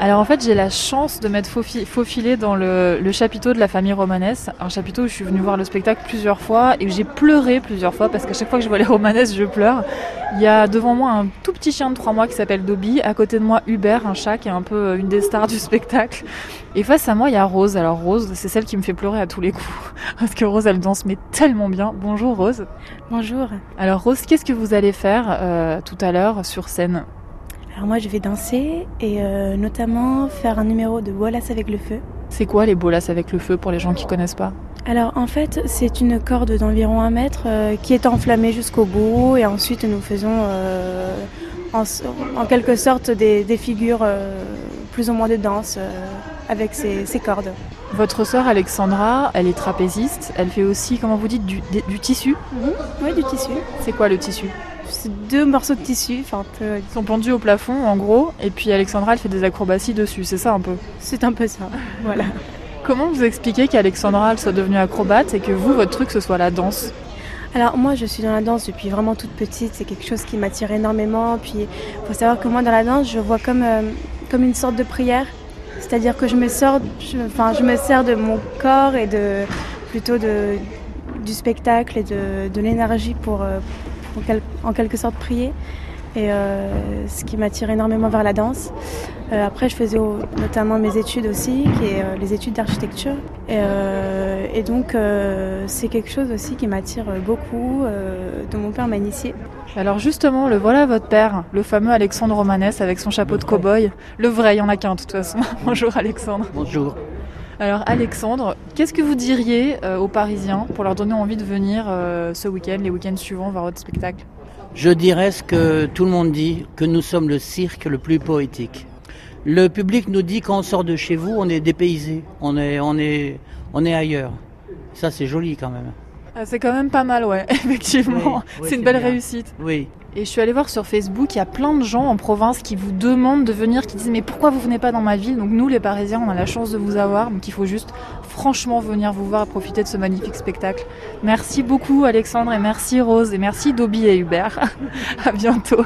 Alors en fait, j'ai la chance de m'être faufi- faufilée dans le, le chapiteau de la famille Romanès, un chapiteau où je suis venue voir le spectacle plusieurs fois et où j'ai pleuré plusieurs fois parce qu'à chaque fois que je vois les Romanès, je pleure. Il y a devant moi un tout petit chien de 3 mois qui s'appelle Dobby, à côté de moi Hubert, un chat qui est un peu euh, une des stars du spectacle. Et face à moi, il y a Rose. Alors Rose, c'est celle qui me fait pleurer à tous les coups parce que Rose, elle danse mais tellement bien. Bonjour Rose. Bonjour. Alors Rose, qu'est-ce que vous allez faire euh, tout à l'heure sur scène? Alors moi je vais danser et euh, notamment faire un numéro de Wallace avec le feu. C'est quoi les bolas avec le feu pour les gens qui connaissent pas? Alors en fait c'est une corde d'environ un mètre euh, qui est enflammée jusqu'au bout et ensuite nous faisons euh, en, en quelque sorte des, des figures euh, plus ou moins de danse avec ces, ces cordes. Votre sœur Alexandra, elle est trapéziste. Elle fait aussi, comment vous dites, du, tissu? Oui du tissu. C'est quoi le tissu? C'est deux morceaux de tissu, enfin Ils sont pendus au plafond, en gros. Et puis Alexandra, elle fait des acrobaties dessus. C'est ça un peu. c'est un peu ça. Voilà. Comment vous expliquez qu'Alexandra, elle soit devenue acrobate et que vous, votre truc, ce soit la danse? Alors moi je suis dans la danse depuis vraiment toute petite, c'est quelque chose qui m'attire énormément. Puis il faut savoir que moi dans la danse je vois comme, euh, comme une sorte de prière. C'est-à-dire que je me, sors, je, enfin, je me sers de mon corps et de, plutôt de, du spectacle et de, de l'énergie pour, euh, quel- en quelque sorte prier. Et euh, ce qui m'attire énormément vers la danse. Euh, après, je faisais au- notamment mes études aussi, qui est euh, les études d'architecture. Et, euh, et donc, euh, c'est quelque chose aussi qui m'attire beaucoup, euh, dont mon père m'a initié. Alors justement, le voilà votre père, le fameux Alexandre Romanès avec son chapeau de cow-boy. Le vrai, il y en a qu'un de toute façon. Bonjour Alexandre. Bonjour. Alors Alexandre, qu'est-ce que vous diriez euh, aux Parisiens pour leur donner envie de venir euh, ce week-end, les week-ends suivants, voir votre spectacle? Je dirais ce que tout le monde dit, que nous sommes le cirque le plus poétique. Le public nous dit quand on sort de chez vous, on est dépaysé, on est, ailleurs. Ça, c'est joli quand même. Ah, C'est quand même pas mal, ouais, effectivement. Oui, oui, c'est c'est une belle bien. réussite. Oui. Et je suis allée voir sur Facebook, il y a plein de gens en province qui vous demandent de venir, qui disent mais pourquoi vous venez pas dans ma ville? Donc nous les Parisiens, on a la chance de vous avoir, donc il faut juste franchement venir vous voir et profiter de ce magnifique spectacle. Merci beaucoup Alexandre et merci Rose et merci Dobby et Hubert. à bientôt.